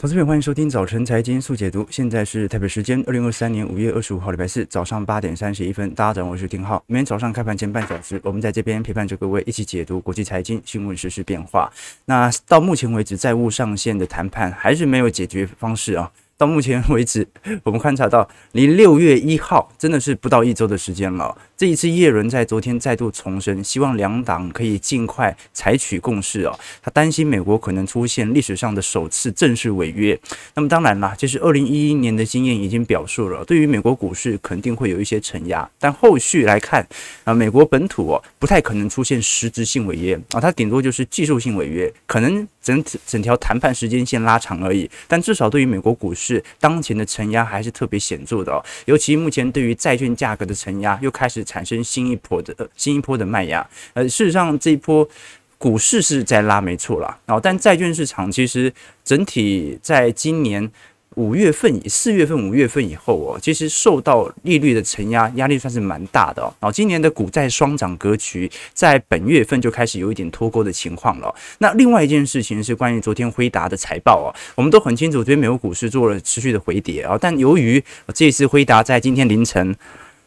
投资朋友，欢迎收听早晨财经速解读。现在是台北时间二零二三年五月二十五号礼拜四早上八点三十一分。大家早上好，我是丁浩。每天早上开盘前半小时，我们在这边陪伴着各位一起解读国际财经新闻、时事变化。那到目前为止，债务上限的谈判还是没有解决方式啊。到目前为止，我们观察到离六月一号真的是不到一周的时间了。这一次，叶伦在昨天再度重申，希望两党可以尽快采取共识哦。他担心美国可能出现历史上的首次正式违约。那么当然啦，就是二零一一年的经验已经表述了，对于美国股市肯定会有一些承压。但后续来看啊，美国本土哦不太可能出现实质性违约啊，它顶多就是技术性违约，可能整整条谈判时间线拉长而已。但至少对于美国股市是当前的承压还是特别显著的哦，尤其目前对于债券价格的承压又开始。产生新一波的新一波的卖压，呃，事实上这一波股市是在拉，没错啦，然后但债券市场其实整体在今年五月份四月份五月份以后哦，其实受到利率的承压压力算是蛮大的哦。然后今年的股债双涨格局在本月份就开始有一点脱钩的情况了。那另外一件事情是关于昨天辉达的财报哦，我们都很清楚，昨天美国股市做了持续的回跌啊，但由于这次辉达在今天凌晨。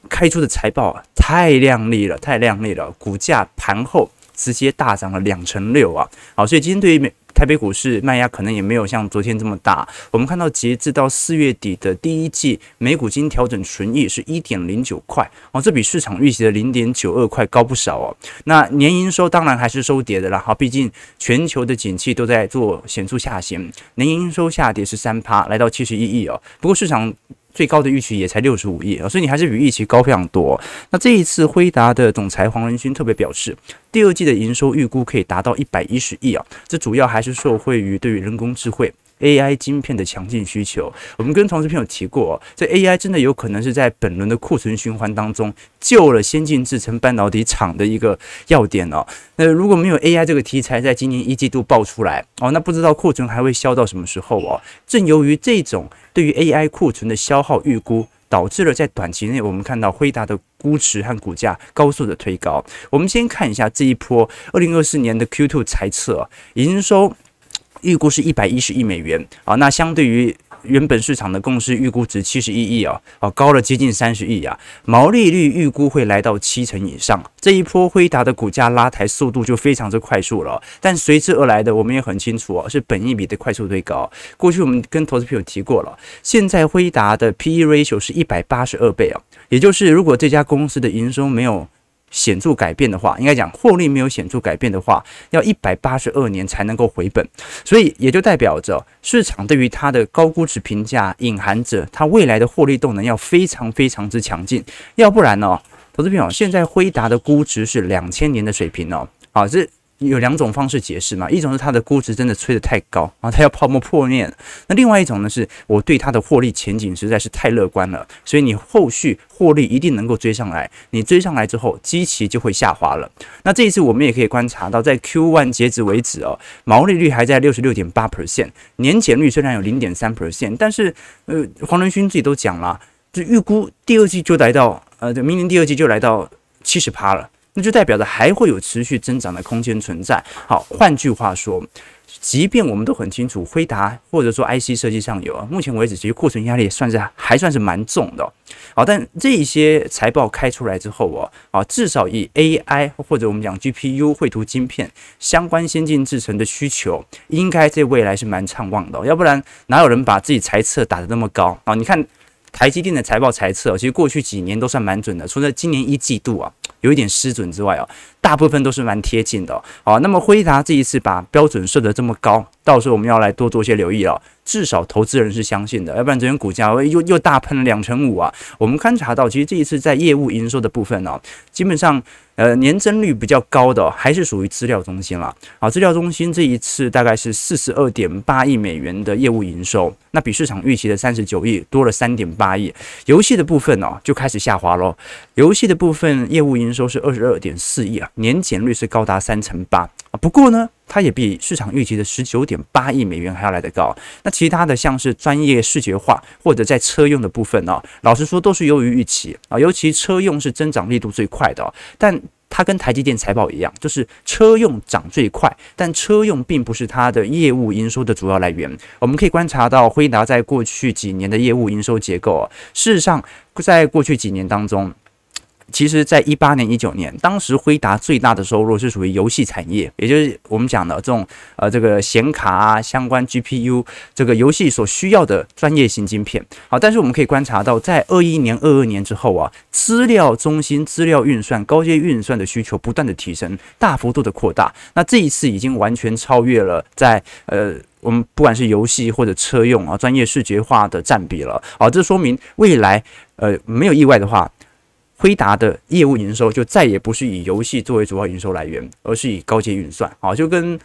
开出的财报啊，太亮丽了，太亮丽了，股价盘后直接大涨了两成六啊！好，所以今天对于美台北股市卖压可能也没有像昨天这么大。我们看到截至到四月底的第一季每股经调整纯益是一点零九块哦，这比市场预期的零点九二块高不少哦。那年营收当然还是收跌的啦，好，毕竟全球的景气都在做显著下行，年营收下跌十三趴，来到七十一亿哦。不过市场。最高的预期也才六十五亿啊，所以你还是比预期高非常多。那这一次辉达的总裁黄仁勋特别表示，第二季的营收预估可以达到一百一十亿啊，这主要还是受惠于对于人工智慧。AI 晶片的强劲需求，我们跟同事朋友提过，这 AI 真的有可能是在本轮的库存循环当中救了先进制程半导体厂的一个要点哦。那如果没有 AI 这个题材在今年一季度爆出来哦，那不知道库存还会消到什么时候哦。正由于这种对于 AI 库存的消耗预估，导致了在短期内我们看到辉达的估值和股价高速的推高。我们先看一下这一波二零二四年的 Q2 财测营收。预估是一百一十亿美元啊，那相对于原本市场的共识预估值七十一亿啊，哦高了接近三十亿啊，毛利率预估会来到七成以上。这一波辉达的股价拉抬速度就非常之快速了，但随之而来的我们也很清楚哦，是本益比的快速推高。过去我们跟投资朋友提过了，现在辉达的 PE ratio 是一百八十二倍啊，也就是如果这家公司的营收没有显著改变的话，应该讲获利没有显著改变的话，要一百八十二年才能够回本，所以也就代表着市场对于它的高估值评价隐含着它未来的获利动能要非常非常之强劲，要不然呢、投资朋友，现在辉达的估值是两千年的水平哦，好这。有两种方式解释嘛，一种是它的估值真的吹得太高啊，它要泡沫破灭。那另外一种呢，是我对它的获利前景实在是太乐观了，所以你后续获利一定能够追上来。你追上来之后，基期就会下滑了。那这一次我们也可以观察到，在 Q1 截止为止哦，毛利率还在六十六点八 percent，年减率虽然有零点三 percent，但是呃，黄仁勋自己都讲了，就预估第二季就来到呃，明年第二季就来到七十趴了。那就代表着还会有持续增长的空间存在。好，换句话说，即便我们都很清楚，辉达或者说 IC 设计上游，目前为止其实库存压力算是还算是蛮重的。好，但这一些财报开出来之后哦，啊，至少以 AI 或者我们讲 GPU 绘图晶片相关先进制程的需求，应该在未来是蛮畅旺的。要不然哪有人把自己财测打得那么高啊？你看台积电的财报财测，其实过去几年都算蛮准的，除了今年一季度啊。有一点失准之外哦，大部分都是蛮贴近的哦。那么辉达这一次把标准设得这么高，到时候我们要来多做些留意了。至少投资人是相信的，要不然昨天股价又又大喷了两成五啊。我们观察到，其实这一次在业务营收的部分呢，基本上呃年增率比较高的还是属于资料中心了。啊，资料中心这一次大概是四十二点八亿美元的业务营收，那比市场预期的三十九亿多了三点八亿。游戏的部分呢就开始下滑喽，游戏的部分业务营收是二十二点四亿啊，年减率是高达三成八啊。不过呢。它也比市场预期的十九点八亿美元还要来得高。那其他的像是专业视觉化或者在车用的部分呢，老实说都是优于预期啊。尤其车用是增长力度最快的，但它跟台积电财报一样，就是车用涨最快，但车用并不是它的业务营收的主要来源。我们可以观察到辉达在过去几年的业务营收结构啊，事实上，在过去几年当中。其实，在一八年、一九年，当时辉达最大的收入是属于游戏产业，也就是我们讲的这种呃，这个显卡啊，相关 GPU 这个游戏所需要的专业型晶片。好，但是我们可以观察到，在二一年、二二年之后啊，资料中心、资料运算、高阶运算的需求不断的提升，大幅度的扩大。那这一次已经完全超越了在呃，我们不管是游戏或者车用啊，专业视觉化的占比了。好，这说明未来呃，没有意外的话。辉达的业务营收就再也不是以游戏作为主要营收来源，而是以高阶运算。啊，就跟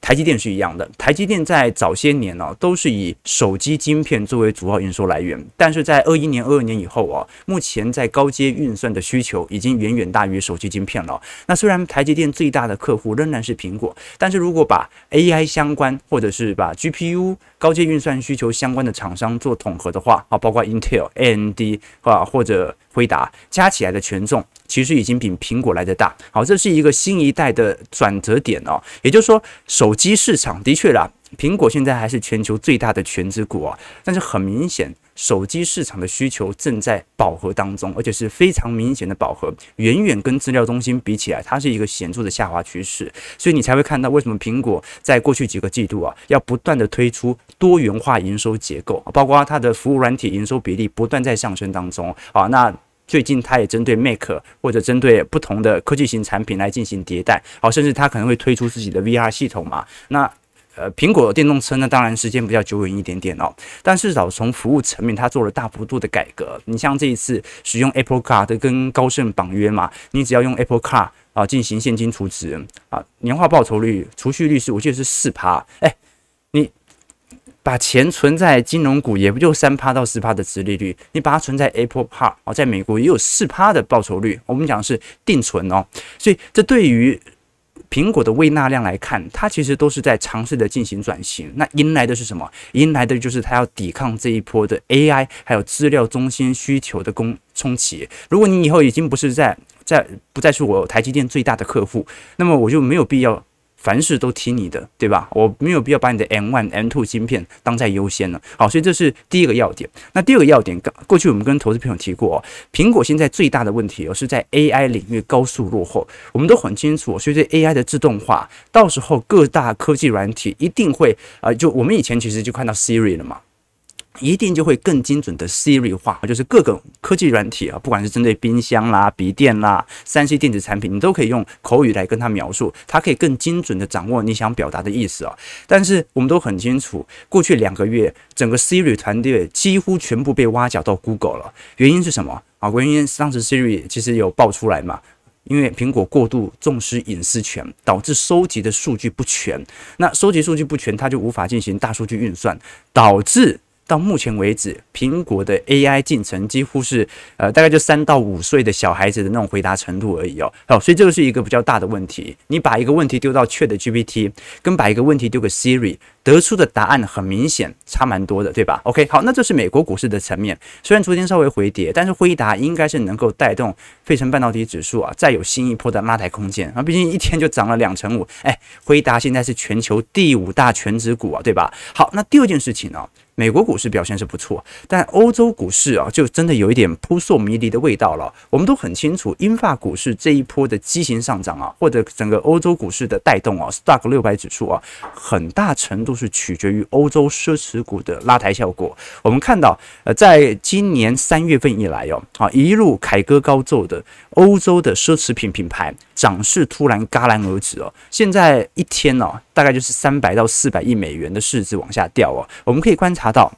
台积电是一样的。台积电在早些年呢，都是以手机晶片作为主要营收来源，但是在二一年、二二年以后啊，目前在高阶运算的需求已经远远大于手机晶片了。那虽然台积电最大的客户仍然是苹果，但是如果把 AI 相关或者是把 GPU 高阶运算需求相关的厂商做统合的话啊，包括 Intel、AMD 啊或者辉达加起来的权重，其实已经比苹果来得大。好，这是一个新一代的转折点哦。也就是说，手机市场的确啦，苹果现在还是全球最大的权值股啊。但是很明显，手机市场的需求正在饱和当中，而且是非常明显的饱和，远远跟资料中心比起来，它是一个显著的下滑趋势。所以你才会看到为什么苹果在过去几个季度啊，要不断的推出多元化营收结构，包括它的服务软体营收比例不断在上升当中啊。那最近，它也针对 Mac 或者针对不同的科技型产品来进行迭代，好，甚至它可能会推出自己的 VR 系统嘛。那呃，苹果电动车呢，当然时间比较久远一点点哦，但至少从服务层面，它做了大幅度的改革。你像这一次使用 Apple Car 的跟高盛绑约嘛，你只要用 Apple Car 啊进行现金储值啊，年化报酬率、储蓄率是我记得是四趴，哎，你。把钱存在金融股，也不就三趴到四趴的殖利率。你把它存在 Apple Park 哦，在美国也有四趴的报酬率。我们讲是定存哦，所以这对于苹果的胃纳量来看，它其实都是在尝试的进行转型。那迎来的是什么？迎来的就是它要抵抗这一波的 AI 还有资料中心需求的攻冲击。如果你以后已经不是在在不再是我台积电最大的客户，那么我就没有必要。凡事都听你的，对吧？我没有必要把你的 M one M two 芯片当在优先了。好，所以这是第一个要点。那第二个要点，过去我们跟投资朋友提过哦，苹果现在最大的问题哦是在 AI 领域高速落后。我们都很清楚，随着 AI 的自动化，到时候各大科技软体一定会啊、就我们以前其实就看到 Siri 了嘛。一定就会更精准的 Siri 化，就是各个科技软体啊，不管是针对冰箱啦、笔电啦、三 C 电子产品，你都可以用口语来跟他描述，它可以更精准的掌握你想表达的意思啊。但是我们都很清楚，过去两个月，整个 Siri 团队几乎全部被挖角到 Google 了。原因是什么啊？原因当时 Siri 其实有爆出来嘛，因为苹果过度重视隐私权，导致收集的数据不全。那收集数据不全，它就无法进行大数据运算，导致。到目前为止，苹果的 AI 进程几乎是呃，大概就三到五岁的小孩子的那种回答程度而已哦。好，所以这个是一个比较大的问题。你把一个问题丢到 ChatGPT，跟把一个问题丢给 Siri，得出的答案很明显差蛮多的，对吧？OK，好，那这是美国股市的层面。虽然昨天稍微回跌，但是辉达应该是能够带动费城半导体指数啊，再有新一波的拉抬空间啊。毕竟一天就涨了两成五，哎，辉达现在是全球第五大全值股啊，对吧？好，那第二件事情呢、美国股市表现是不错，但欧洲股市啊，就真的有一点扑朔迷离的味道了。我们都很清楚，英法股市这一波的畸形上涨啊，或者整个欧洲股市的带动啊，Stock 六百指数啊，很大程度都是取决于欧洲奢侈股的拉抬效果。我们看到，呃，在今年三月份以来哦，啊，一路凯歌高奏的欧洲的奢侈品品牌涨势突然戛然而止哦，现在一天呢，大概就是三百到四百亿美元的市值往下掉哦。我们可以观察。到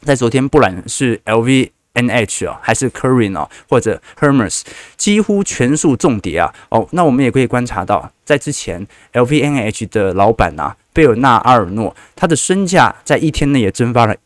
在昨天，不管是 LVMH 啊，还是 Kering 啊，或者 Hermes，几乎全数重跌啊。哦，那我们也可以观察到，在之前 L V N H 的老板啊，贝尔纳阿尔诺，他的身价在一天内也蒸发了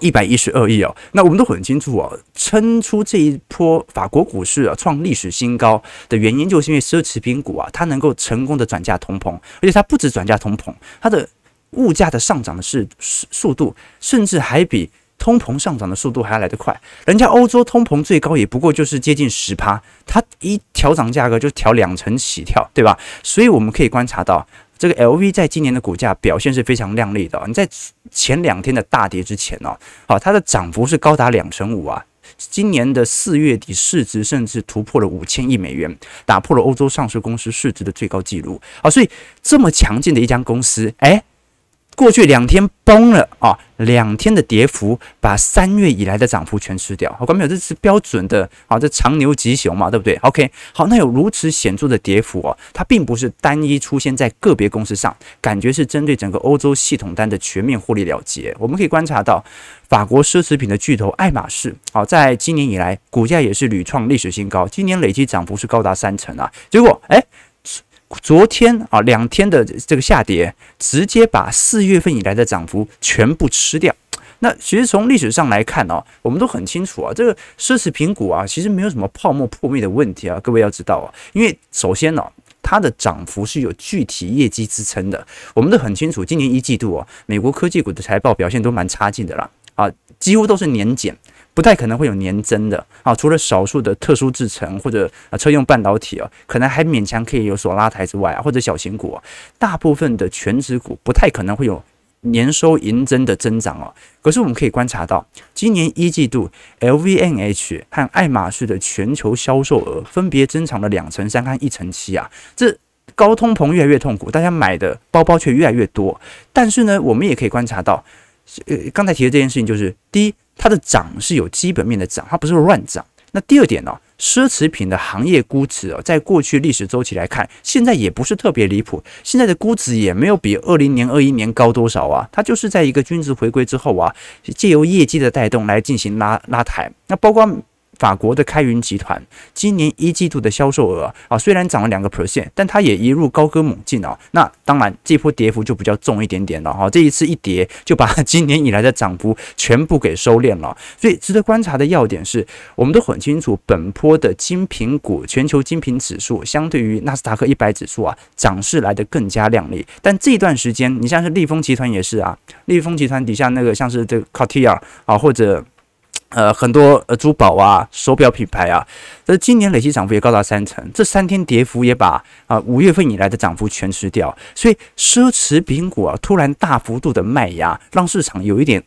一百一十二亿哦。那我们都很清楚哦，撑出这一波法国股市啊创历史新高的原因，就是因为奢侈品股啊，它能够成功的转嫁通膨，而且它不止转嫁通膨，它的。物价的上涨的是速度，甚至还比通膨上涨的速度还要来得快，人家欧洲通膨最高也不过就是接近十趴，它一调涨价格就调两成起跳，对吧？所以我们可以观察到，这个 LV 在今年的股价表现是非常亮丽的。你在前两天的大跌之前哦，好，它的涨幅是高达两成五啊。今年的四月底市值甚至突破了五千亿美元，打破了欧洲上市公司市值的最高纪录。啊，所以这么强劲的一家公司，哎。过去两天崩了啊，两天的跌幅把三月以来的涨幅全吃掉。好，观众朋友，这是标准的啊，这长牛吉熊嘛，对不对？OK，好，那有如此显著的跌幅哦，它并不是单一出现在个别公司上，感觉是针对整个欧洲系统单的全面获利了结。我们可以观察到，法国奢侈品的巨头爱马仕，好，在今年以来股价也是屡创历史新高，今年累计涨幅是高达三成啊。结果，哎。昨天啊，两天的这个下跌，直接把四月份以来的涨幅全部吃掉。那其实从历史上来看哦，我们都很清楚啊，这个奢侈品股啊，其实没有什么泡沫破灭的问题啊。各位要知道啊，因为首先呢，它的涨幅是有具体业绩支撑的。我们都很清楚，今年一季度啊，美国科技股的财报表现都蛮差劲的啦，啊，几乎都是年减。不太可能会有年增的啊，除了少数的特殊制程或者啊车用半导体啊，可能还勉强可以有所拉抬之外啊，或者小型股啊，大部分的权值股不太可能会有年收盈增的增长哦。可是我们可以观察到，今年一季度 LVMH 和爱马仕的全球销售额分别增长了两成三和一成七啊，这高通膨越来越痛苦，大家买的包包却越来越多。但是呢，我们也可以观察到，呃，刚才提的这件事情就是第一。它的涨是有基本面的涨，它不是乱涨。那第二点呢、奢侈品的行业估值哦，在过去历史周期来看，现在也不是特别离谱，现在的估值也没有比二零年、二一年高多少啊。它就是在一个均值回归之后啊，借由业绩的带动来进行拉拉抬。那包括。法国的开云集团今年一季度的销售额啊，虽然涨了两个 percent，但它也一路高歌猛进啊。那当然，这波跌幅就比较重一点点了哈。这一次一跌，就把今年以来的涨幅全部给收敛了。所以值得观察的要点是，我们都很清楚，本波的精品股全球精品指数相对于纳斯达克一百指数啊，涨势来得更加亮丽。但这段时间，你像是利丰集团也是啊，利丰集团底下那个像是这个 Cartier 啊，或者。呃，很多呃珠宝啊、手表品牌啊，这今年累计涨幅也高达三成，这三天跌幅也把啊五月份以来的涨幅全吃掉，所以奢侈品股啊突然大幅度的卖压，让市场有一点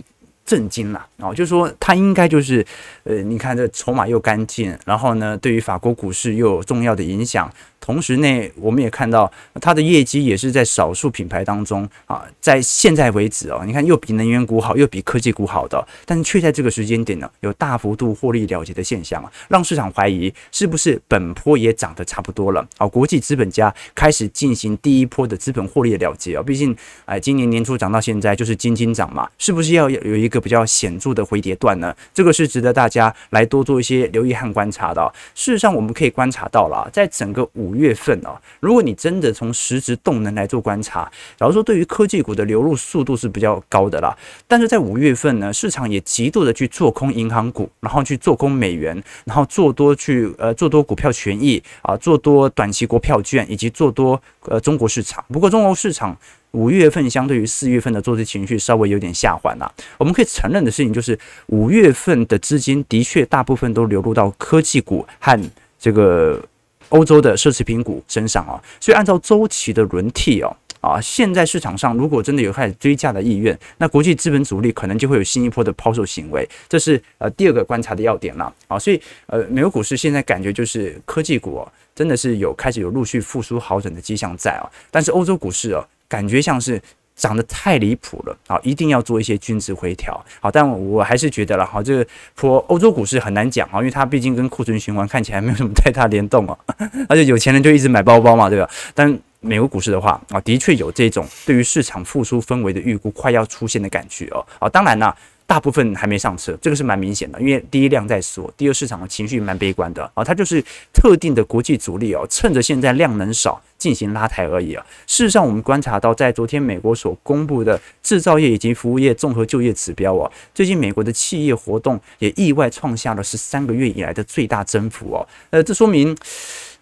震惊了啊，就是说它应该就是呃，你看这筹码又干净，然后呢，对于法国股市又有重要的影响。同时呢，我们也看到它的业绩也是在少数品牌当中啊，在现在为止哦，你看又比能源股好，又比科技股好的，但是却在这个时间点呢，有大幅度获利了结的现象啊，让市场怀疑是不是本波也涨得差不多了啊？国际资本家开始进行第一波的资本获利了结啊，毕竟哎，今年年初涨到现在就是金金涨嘛，是不是要有一个比较显著的回跌段呢？这个是值得大家来多做一些留意和观察的。事实上，我们可以观察到了，在整个五。月份哦，如果你真的从实质动能来做观察，假如说对于科技股的流入速度是比较高的啦，但是在五月份呢，市场也极度的去做空银行股，然后去做空美元，然后做多去呃做多股票权益啊，做多短期国票券以及做多呃中国市场。不过中国市场五月份相对于四月份的做多情绪稍微有点下滑了。我们可以承认的事情就是，五月份的资金的确大部分都流入到科技股和这个。欧洲的奢侈品股身上啊，所以按照周期的轮替哦，啊，现在市场上如果真的有开始追价的意愿，那国际资本主力可能就会有新一波的抛售行为，这是呃第二个观察的要点了啊。所以呃，美国股市现在感觉就是科技股，真的是有开始有陆续复苏好转的迹象在啊，但是欧洲股市哦，感觉像是。涨得太离谱了啊！一定要做一些均值回调。好，但我还是觉得了哈，这个说欧洲股市很难讲啊，因为它毕竟跟库存循环看起来没有什么太大联动啊，而且有钱人就一直买包包嘛，对吧？但美国股市的话啊，的确有这种对于市场复苏氛围的预估快要出现的感觉哦。啊，当然啦。大部分还没上车，这个是蛮明显的，因为第一量在缩，第二市场的情绪蛮悲观的啊，它就是特定的国际主力哦，趁着现在量能少进行拉抬而已啊。事实上，我们观察到，在昨天美国所公布的制造业以及服务业综合就业指标啊，最近美国的企业活动也意外创下了十三个月以来的最大增幅哦，呃，这说明。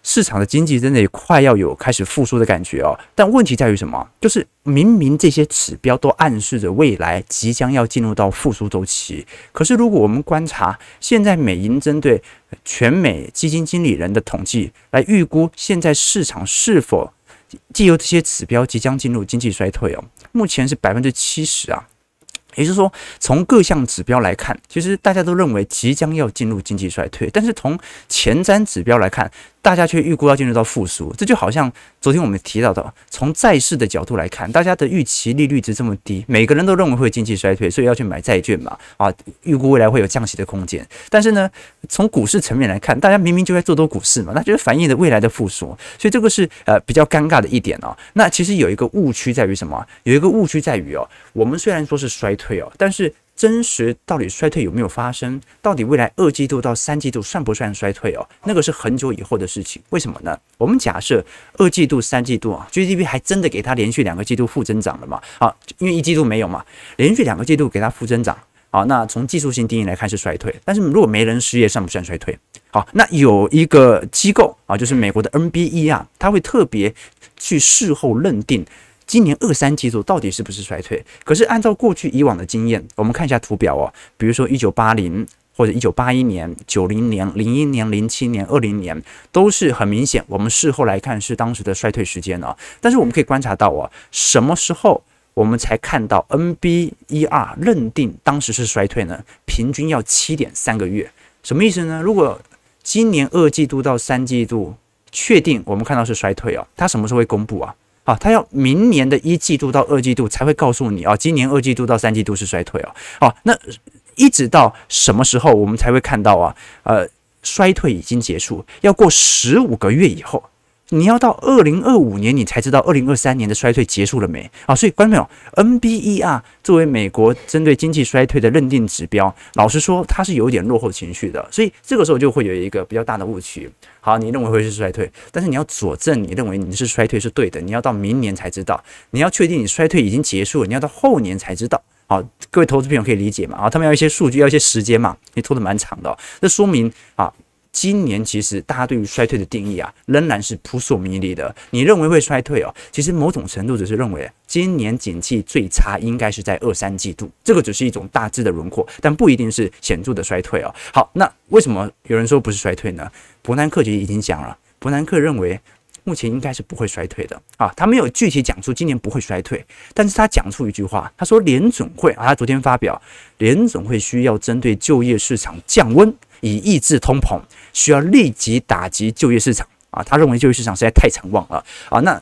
市场的经济真的也快要有开始复苏的感觉哦。但问题在于什么？就是明明这些指标都暗示着未来即将要进入到复苏周期，可是如果我们观察现在美银针对全美基金经理人的统计来预估现在市场是否借由这些指标即将进入经济衰退哦，目前是百分之七十啊。也就是说，从各项指标来看，其实大家都认为即将要进入经济衰退，但是从前瞻指标来看，大家却预估要进入到复苏，这就好像昨天我们提到的，从债市的角度来看，大家的预期利率值这么低，每个人都认为会经济衰退，所以要去买债券嘛，啊，预估未来会有降息的空间。但是呢，从股市层面来看，大家明明就在做多股市嘛，那就是反映的未来的复苏，所以这个是呃比较尴尬的一点哦。那其实有一个误区在于什么？有一个误区在于哦，我们虽然说是衰退哦，但是。真实到底衰退有没有发生？到底未来二季度到三季度算不算衰退哦？那个是很久以后的事情。为什么呢？我们假设二季度、三季度啊，GDP 还真的给它连续两个季度负增长了嘛？啊，因为一季度没有嘛，连续两个季度给它负增长。好，那从技术性定义来看是衰退。但是如果没人失业，算不算衰退？好，那有一个机构啊，就是美国的 NBE 啊，它会特别去事后认定。今年二三季度到底是不是衰退？可是按照过去以往的经验，我们看一下图表哦，比如说一九八零或者一九八一年、九零年、零一年、零七年、二零年，都是很明显。我们事后来看是当时的衰退时间哦。但是我们可以观察到哦，什么时候我们才看到 NBER 认定当时是衰退呢？平均要七点三个月，什么意思呢？如果今年二季度到三季度确定我们看到是衰退哦，它什么时候会公布啊？啊，他要明年的一季度到二季度才会告诉你啊，今年二季度到三季度是衰退哦。好，那一直到什么时候我们才会看到啊？呃，衰退已经结束，要过十五个月以后。你要到二零二五年，你才知道二零二三年的衰退结束了没啊？所以观众朋友，NBER 作为美国针对经济衰退的认定指标，老实说，它是有点落后情绪的。所以这个时候就会有一个比较大的误区。好，你认为会是衰退，但是你要佐证你认为你是衰退是对的，你要到明年才知道。你要确定你衰退已经结束了，你要到后年才知道。好，各位投资朋友可以理解嘛？啊，他们要一些数据，要一些时间嘛？你拖得蛮长的，这说明啊。今年其实大家对于衰退的定义啊，仍然是扑朔迷离的。你认为会衰退哦？其实某种程度只是认为今年景气最差应该是在二三季度，这个只是一种大致的轮廓，但不一定是显著的衰退哦。好，那为什么有人说不是衰退呢？伯南克就已经讲了，伯南克认为目前应该是不会衰退的啊。他没有具体讲出今年不会衰退，但是他讲出一句话，他说联准会啊，他昨天发表联准会需要针对就业市场降温。以抑制通膨，需要立即打击就业市场啊！他认为就业市场实在太畅旺了啊，那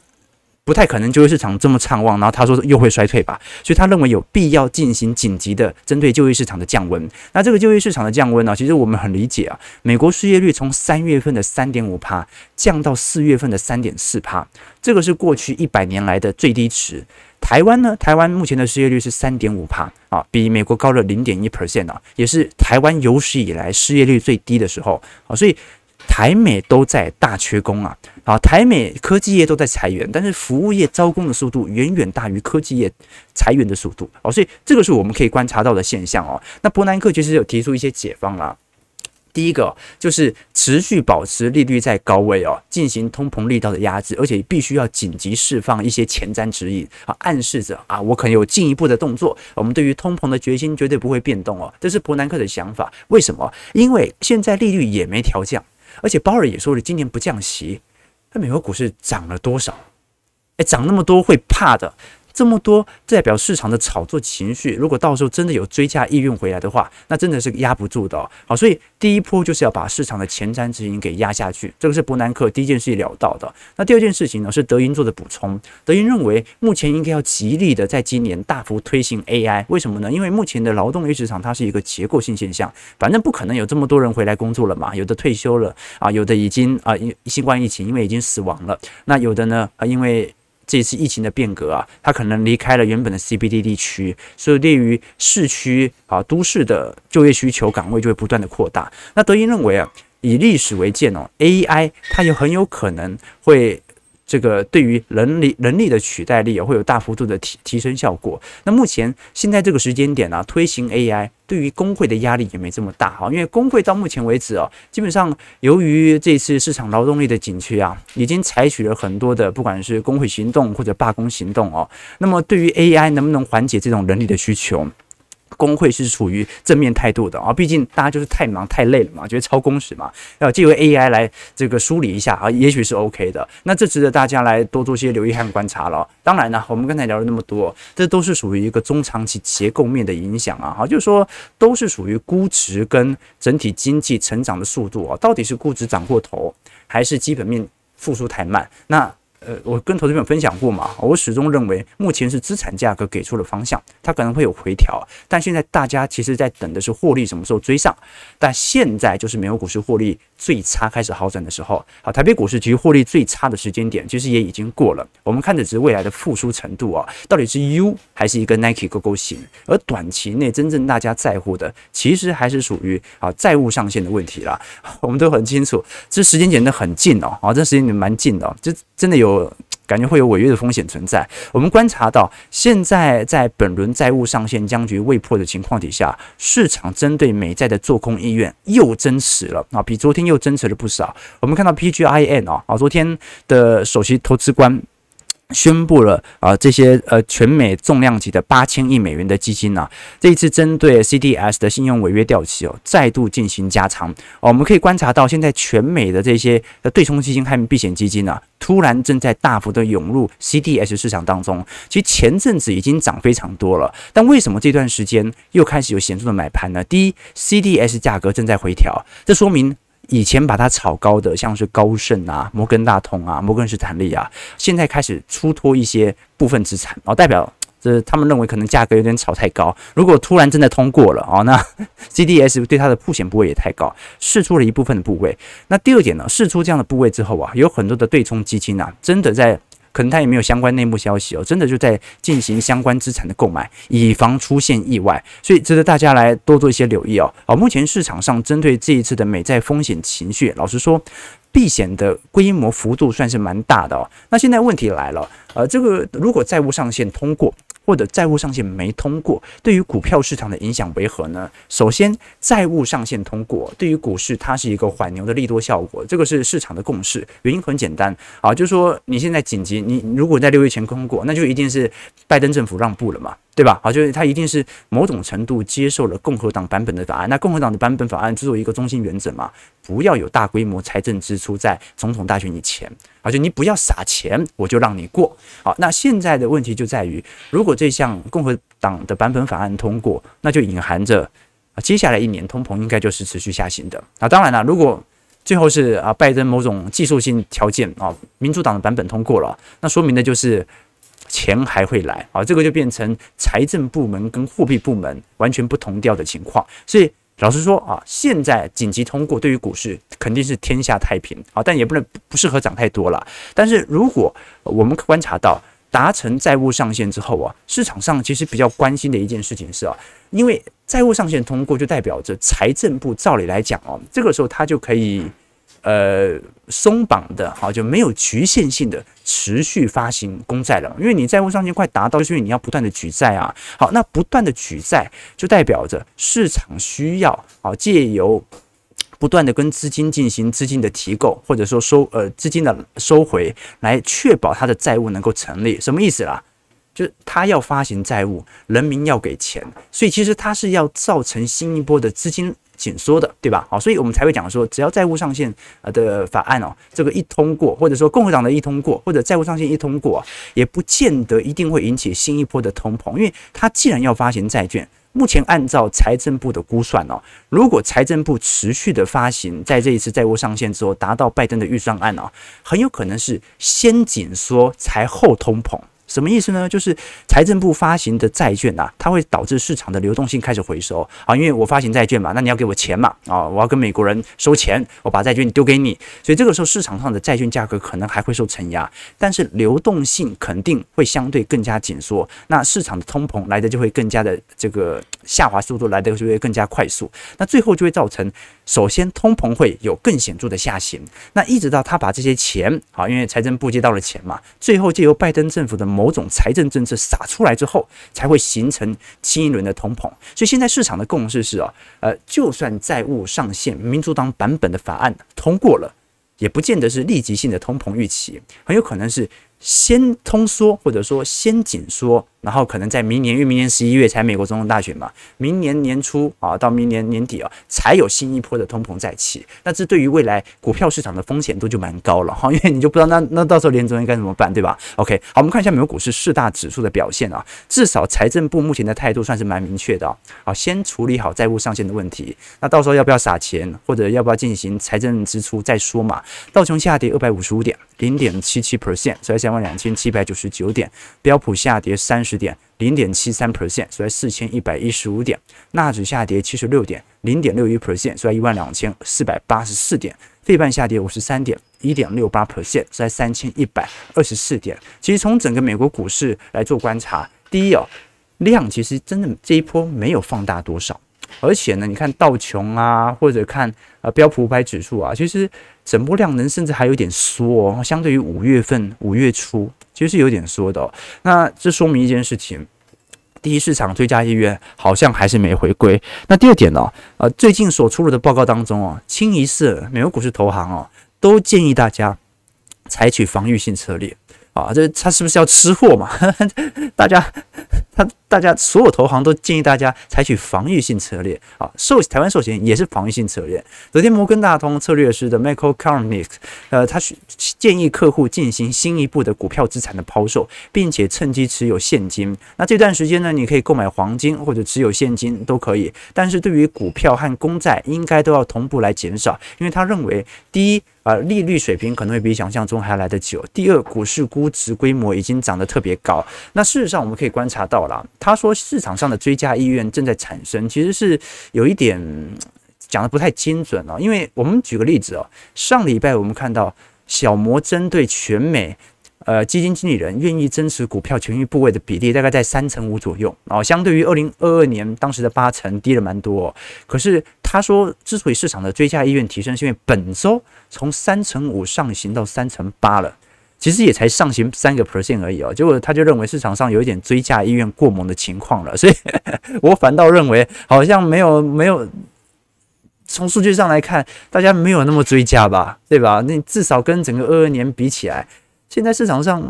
不太可能就业市场这么畅旺，然后他说又会衰退吧？所以他认为有必要进行紧急的针对就业市场的降温。那这个就业市场的降温呢，其实我们很理解啊。美国失业率从三月份的三点五趴降到四月份的三点四趴，这个是过去一百年来的最低值。台湾呢？台湾目前的失业率是三点五趴啊，比美国高了零点一 percent 啊，也是台湾有史以来失业率最低的时候啊。所以台美都在大缺工啊，啊，台美科技业都在裁员，但是服务业招工的速度远远大于科技业裁员的速度哦，所以这个是我们可以观察到的现象哦。那伯南克其实有提出一些解方啦。第一个就是持续保持利率在高位哦，进行通膨力道的压制，而且必须要紧急释放一些前瞻指引啊，暗示着啊，我可能有进一步的动作。我们对于通膨的决心绝对不会变动哦，这是伯南克的想法。为什么？因为现在利率也没调降，而且鲍尔也说了，今年不降息。那美国股市涨了多少？诶，涨那么多会怕的。这么多代表市场的炒作情绪，如果到时候真的有追加意愿回来的话，那真的是压不住的。好，所以第一波就是要把市场的前瞻指引给压下去，这个是伯南克第一件事情聊到的。那第二件事情呢，是德银做的补充。德银认为目前应该要极力的在今年大幅推行 AI，为什么呢？因为目前的劳动力市场它是一个结构性现象，反正不可能有这么多人回来工作了嘛，有的退休了啊，有的已经啊因新冠疫情因为已经死亡了，那有的呢啊因为。这次疫情的变革啊，他可能离开了原本的 CBD 地区，所以对于市区啊、都市的就业需求岗位就会不断的扩大。那德英认为啊，以历史为鉴哦，AI 它也很有可能会这个对于人力人力的取代力也会有大幅度的提提升效果。那目前现在这个时间点呢、啊，推行 AI 对于工会的压力也没这么大哈，因为工会到目前为止哦，基本上由于这次市场劳动力的紧缺啊，已经采取了很多的不管是工会行动或者罢工行动哦。那么对于 AI 能不能缓解这种人力的需求？工会是处于正面态度的啊，毕竟大家就是太忙太累了嘛，觉得超工时嘛，要借由 AI 来这个梳理一下啊，也许是 OK 的。那这值得大家来多做些留意和观察了。当然呢，我们刚才聊了那么多，这都是属于一个中长期结构面的影响啊，哈，就是说都是属于估值跟整体经济成长的速度啊，到底是估值涨过头，还是基本面复苏太慢？那。呃，我跟投资朋友分享过嘛，我始终认为目前是资产价格给出了方向，它可能会有回调，但现在大家其实在等的是获利什么时候追上，但现在就是美国股市获利最差开始好转的时候，好，台北股市其实获利最差的时间点其实也已经过了，我们看的只是未来的复苏程度啊，到底是 U 还是一个 Nike 勾勾型，而短期内真正大家在乎的，其实还是属于啊债务上限的问题啦，我们都很清楚，这时间点的很近哦，啊，这时间点蛮近的，就真的有。感觉会有违约的风险存在。我们观察到，现在在本轮债务上限僵局未破的情况底下，市场针对美债的做空意愿又增持了啊，比昨天又增持了不少。我们看到 PGI N 啊，啊，昨天的首席投资官。宣布了啊，这些呃全美重量级的八千亿美元的基金呢、这一次针对 CDS 的信用违约掉期哦，再度进行加仓。我们可以观察到，现在全美的这些的对冲基金和避险基金呢、突然正在大幅的涌入 CDS 市场当中。其实前阵子已经涨非常多了，但为什么这段时间又开始有显著的买盘呢？第一，CDS 价格正在回调，这说明。以前把它炒高的，像是高盛啊、摩根大通啊、摩根士丹利啊，现在开始出脱一些部分资产哦，代表这他们认为可能价格有点炒太高。如果突然真的通过了哦，那 CDS 对它的曝险部位也太高，试出了一部分的部位。那第二点呢，试出这样的部位之后啊，有很多的对冲基金啊，真的在。可能他也没有相关内幕消息哦，真的就在进行相关资产的购买，以防出现意外，所以值得大家来多做一些留意哦。好，目前市场上针对这一次的美债风险情绪，老实说，避险的规模幅度算是蛮大的哦。那现在问题来了，呃，这个如果债务上限通过，或者债务上限没通过，对于股票市场的影响为何呢？首先，债务上限通过对于股市它是一个缓牛的利多效果，这个是市场的共识。原因很简单啊，就是说你现在紧急，你如果在六月前通过，那就一定是拜登政府让步了嘛。对吧？好，就是他一定是某种程度接受了共和党版本的法案。那共和党的版本法案只有一个中心原则嘛，不要有大规模财政支出在总统大选以前，而且你不要撒钱，我就让你过。好，那现在的问题就在于，如果这项共和党的版本法案通过，那就隐含着啊，接下来一年通膨应该就是持续下行的。那当然了，如果最后是啊拜登某种技术性条件啊，民主党的版本通过了，那说明的就是。钱还会来啊，这个就变成财政部门跟货币部门完全不同调的情况。所以老实说啊，现在紧急通过对于股市肯定是天下太平啊，但也不能不适合涨太多了。但是如果我们观察到达成债务上限之后啊，市场上其实比较关心的一件事情是啊，因为债务上限通过就代表着财政部照理来讲哦，这个时候它就可以。呃，松绑的好，就没有局限性的持续发行公债了，因为你债务上限快达到，就是因为你要不断的举债啊。好，那不断的举债就代表着市场需要啊，借由不断的跟资金进行资金的提购，或者说收呃资金的收回，来确保它的债务能够成立。什么意思啦？就是他要发行债务，人民要给钱，所以其实它是要造成新一波的资金。紧缩的，对吧？好，所以我们才会讲说，只要债务上限呃的法案哦，这个一通过，或者说共和党的一通过，或者债务上限一通过，也不见得一定会引起新一波的通膨，因为它既然要发行债券，目前按照财政部的估算哦，如果财政部持续的发行，在这一次债务上限之后达到拜登的预算案哦，很有可能是先紧缩才后通膨。什么意思呢？就是财政部发行的债券啊，它会导致市场的流动性开始回收。啊，因为我发行债券嘛，那你要给我钱嘛啊，我要跟美国人收钱，我把债券丢给你，所以这个时候市场上的债券价格可能还会受承压，但是流动性肯定会相对更加紧缩，那市场的通膨来的就会更加的这个下滑速度来的就会更加快速，那最后就会造成，首先通膨会有更显著的下行，那一直到他把这些钱啊，因为财政部接到了钱嘛，最后借由拜登政府的某种财政政策撒出来之后，才会形成新一轮的通膨。所以现在市场的共识是啊，呃，就算债务上限民主党版本的法案通过了，也不见得是立即性的通膨预期，很有可能是先通缩或者说先紧缩。然后可能在明年，因为明年十一月才美国总统大选嘛，明年年初啊到明年年底啊，才有新一波的通膨再起。那这对于未来股票市场的风险度就蛮高了哈，因为你就不知道那 那到时候联准会该怎么办，对吧？OK，好，我们看一下美国股市四大指数的表现啊，至少财政部目前的态度算是蛮明确的啊，好，先处理好债务上限的问题，那到时候要不要撒钱或者要不要进行财政支出再说嘛。道琼下跌二百五十五点，零点七七 percent，收在三万两千七百九十九点，标普下跌三十点，零点七三 percent，收在四千一百一十五点；纳指下跌七十六点，零点六一 percent，收在一万两千四百八十四点；费半下跌五十三点，一点六八 percent，收在三千一百二十四点。其实从整个美国股市来做观察，第一哦，量其实真的这一波没有放大多少，而且呢，你看道琼啊，或者看呃标普五百指数啊，其实整波量能甚至还有点缩哦，相对于五月份五月初。其实是有点缩的哦，那这说明一件事情：第一，市场追加意愿好像还是没回归。那第二点呢？呃，最近所出炉的报告当中哦，清一色美国股市投行哦，都建议大家采取防御性策略。啊，这他是不是要吃货嘛？大家，他大家所有投行都建议大家采取防御性策略啊。寿台湾寿险也是防御性策略。昨天摩根大通策略师的 Michael k a r n i c k 呃，他是建议客户进行新一步的股票资产的抛售，并且趁机持有现金。那这段时间呢，你可以购买黄金或者持有现金都可以。但是对于股票和公债，应该都要同步来减少，因为他认为第一。啊，利率水平可能会比想象中还来得久。第二，股市估值规模已经涨得特别高。那事实上，我们可以观察到了，他说市场上的追加意愿正在产生，其实是有一点讲得不太精准哦。因为我们举个例子哦，上礼拜我们看到小摩针对全美。呃，基金经理人愿意增持股票权益部位的比例大概在三成五左右，然后相对于二零二二年当时的八成低了蛮多。哦可是他说，之所以市场的追加意愿提升，是因为本周从三成五上行到三成八了，其实也才上行三个 percent 而已哦。结果他就认为市场上有一点追加意愿过猛的情况了，所以我反倒认为好像没有没有，从数据上来看，大家没有那么追加吧，对吧？那至少跟整个二二年比起来。现在市场上，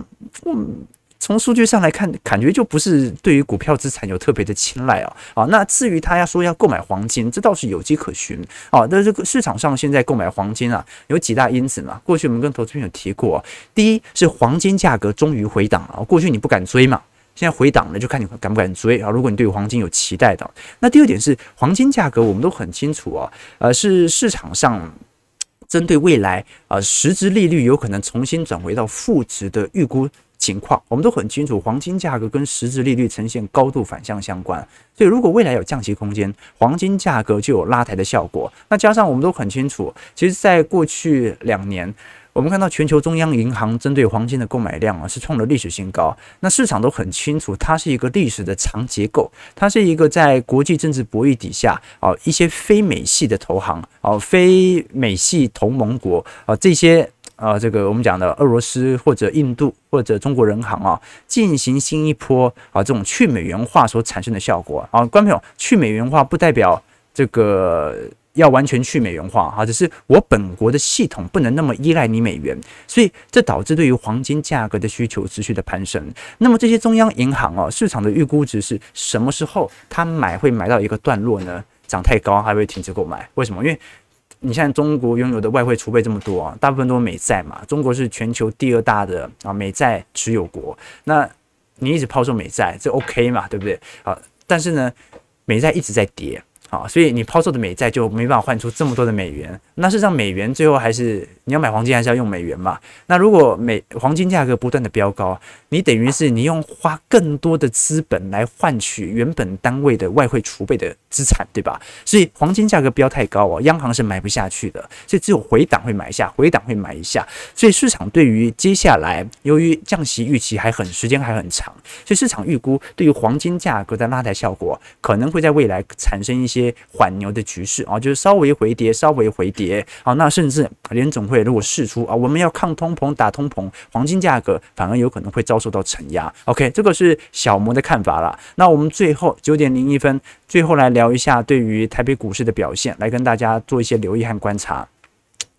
嗯，从数据上来看，感觉就不是对于股票资产有特别的青睐啊。啊，那至于他要说要购买黄金，这倒是有迹可循啊。但是这个市场上现在购买黄金啊，有几大因子嘛。过去我们跟投资朋友提过，第一是黄金价格终于回档了，过去你不敢追嘛，现在回档了，就看你敢不敢追啊。如果你对黄金有期待的，那第二点是黄金价格，我们都很清楚啊，呃，是市场上。针对未来啊，实质利率有可能重新转回到负值的预估情况，我们都很清楚，黄金价格跟实质利率呈现高度反向相关。所以，如果未来有降息空间，黄金价格就有拉抬的效果。那加上我们都很清楚，其实在过去两年。我们看到全球中央银行针对黄金的购买量啊，是创了历史新高。那市场都很清楚，它是一个历史的长结构，它是一个在国际政治博弈底下啊，一些非美系的投行啊，非美系同盟国啊，这些啊，这个我们讲的俄罗斯或者印度或者中国人行啊，进行新一波啊这种去美元化所产生的效果啊。观众朋友，去美元化不代表这个。要完全去美元化哈，只是我本国的系统不能那么依赖你美元，所以这导致对于黄金价格的需求持续的攀升。那么这些中央银行啊，市场的预估值是什么时候它买会买到一个段落呢？涨太高还会停止购买？为什么？因为你像中国拥有的外汇储备这么多啊，大部分都是美债嘛。中国是全球第二大的啊美债持有国，那你一直抛售美债，这 OK 嘛？对不对？啊，但是呢，美债一直在跌。啊，所以你抛售的美债就没办法换出这么多的美元。那事实上，美元最后还是你要买黄金，还是要用美元嘛？那如果美黄金价格不断的飙高，你等于是你用花更多的资本来换取原本单位的外汇储备的资产，对吧？所以黄金价格飙太高哦，央行是买不下去的，所以只有回档会买下，回档会买一下。所以市场对于接下来由于降息预期还很时间还很长，所以市场预估对于黄金价格的拉抬效果可能会在未来产生一些。缓牛的局势啊，就是稍微回跌，稍微回跌啊，那甚至联总会如果试出啊，我们要抗通膨、打通膨，黄金价格反而有可能会遭受到承压。OK，这个是小摩的看法了。那我们最后九点零一分，最后来聊一下对于台北股市的表现，来跟大家做一些留意和观察。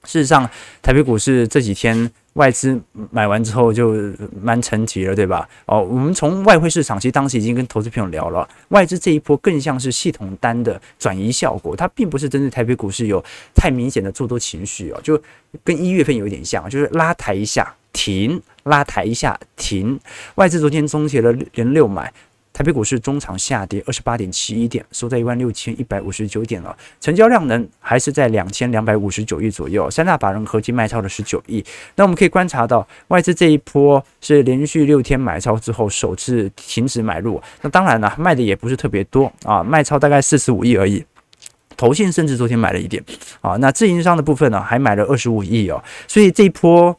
事实上，台北股市这几天。外资买完之后就蛮沉寂了，对吧？哦，我们从外汇市场，其实当时已经跟投资朋友聊了，外资这一波更像是系统单的转移效果，它并不是针对台北股市有太明显的做多情绪哦，就跟一月份有点像，就是拉抬一下停，拉抬一下停，外资昨天终结了连六买。台北股市中场下跌二十八点七一点，收在一万六千一百五十九点了。成交量呢，还是在两千两百五十九亿左右。三大法人合计卖超了十九亿。那我们可以观察到，外资这一波是连续六天买超之后首次停止买入。那当然了，卖的也不是特别多啊，卖超大概四十五亿而已。投信甚至昨天买了一点啊。那自营商的部分呢，还买了二十五亿哦。所以这一波。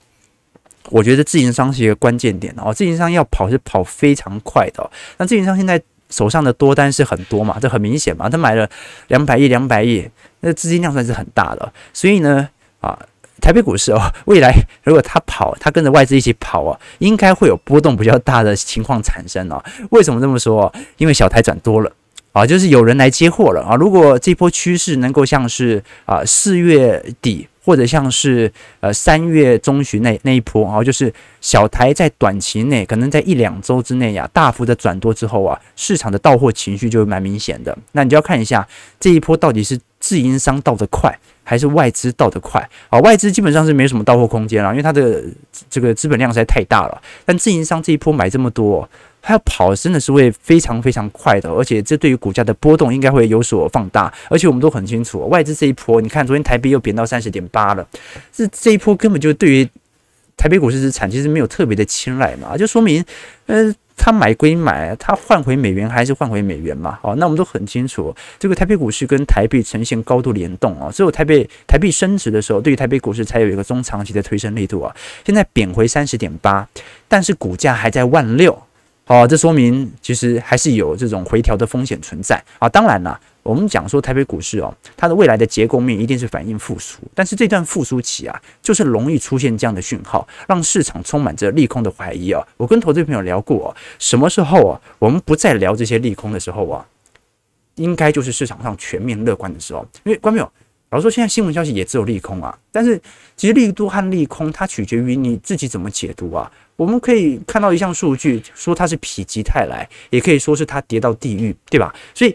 我觉得自营商是一个关键点哦，自营商要跑是跑非常快的。那自营商现在手上的多单是很多嘛，这很明显嘛，他买了两百亿、两百亿，那资金量算是很大的。所以呢，啊，台北股市哦，未来如果他跑，他跟着外资一起跑啊，应该会有波动比较大的情况产生哦。为什么这么说？因为小台转多了啊，就是有人来接货了啊。如果这波趋势能够像是啊四月底。或者像是呃三月中旬那那一波啊，就是小台在短期内可能在一两周之内呀，大幅的转多之后啊，市场的到货情绪就蛮明显的。那你就要看一下这一波到底是自营商到得快，还是外资到得快啊？外资基本上是没什么到货空间了，因为它的这个资本量实在太大了。但自营商这一波买这么多。它要跑真的是会非常非常快的，而且这对于股价的波动应该会有所放大。而且我们都很清楚，外资这一波，你看昨天台币又贬到三十点八了，这这一波根本就对于台北股市资产其实没有特别的青睐嘛，就说明，呃，他买归买，他换回美元还是换回美元嘛。好，那我们都很清楚，这个台北股市跟台币呈现高度联动啊，只有台北台币升值的时候，对于台北股市才有一个中长期的推升力度啊。现在贬回三十点八，但是股价还在万六。哦，这说明其实还是有这种回调的风险存在啊。当然了，我们讲说台北股市哦，它的未来的结构面一定是反映复苏，但是这段复苏期啊，就是容易出现这样的讯号，让市场充满着利空的怀疑啊。我跟投资朋友聊过，什么时候啊，我们不再聊这些利空的时候啊，应该就是市场上全面乐观的时候。因为观没有，老实说，现在新闻消息也只有利空啊，但是其实利多和利空它取决于你自己怎么解读啊。我们可以看到一项数据，说它是否极泰来，也可以说是它跌到地狱，对吧？所以。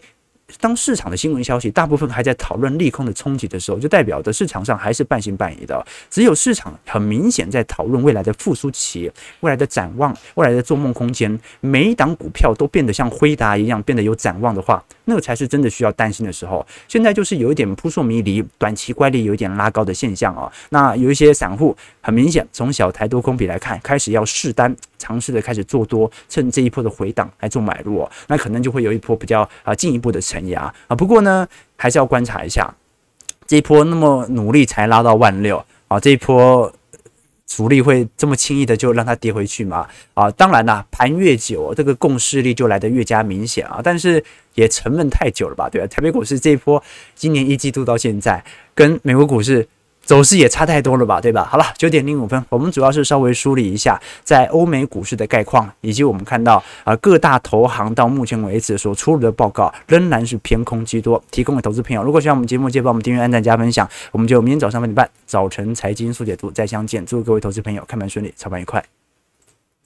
当市场的新闻消息大部分还在讨论利空的冲击的时候，就代表着市场上还是半信半疑的。只有市场很明显在讨论未来的复苏期、未来的展望、未来的做梦空间，每一档股票都变得像辉达一样变得有展望的话，那个才是真的需要担心的时候。现在就是有一点扑朔迷离、短期乖离有一点拉高的现象啊。那有一些散户很明显从小台多空比来看，开始要试单，尝试的开始做多，趁这一波的回档来做买入，那可能就会有一波比较啊进一步的承压啊，不过呢，还是要观察一下这一波那么努力才拉到万六啊，这一波主力会这么轻易的就让它跌回去吗？啊，当然啦，盘越久，这个共识力就来得越加明显啊，但是也沉闷太久了吧？对吧？台北股市这一波今年一季度到现在，跟美国股市。走势也差太多了吧，对吧？好了，九点零五分，我们主要是稍微梳理一下在欧美股市的概况，以及我们看到啊各大投行到目前为止所出炉的报告仍然是偏空居多，提供给投资朋友。如果喜欢我们节目，记得帮我们订阅、按赞、加分享。我们就明天早上八点半早晨财经速解读再相见。祝各位投资朋友开盘顺利，操盘愉快。